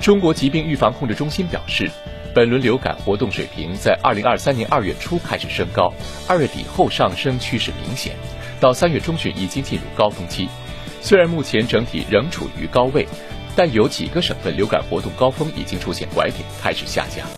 中国疾病预防控制中心表示本轮流感活动水平在二零二三年二月初开始升高二月底后上升趋势明显到三月中旬已经进入高峰期。虽然目前整体仍处于高位但有几个省份流感活动高峰已经出现拐点开始下降。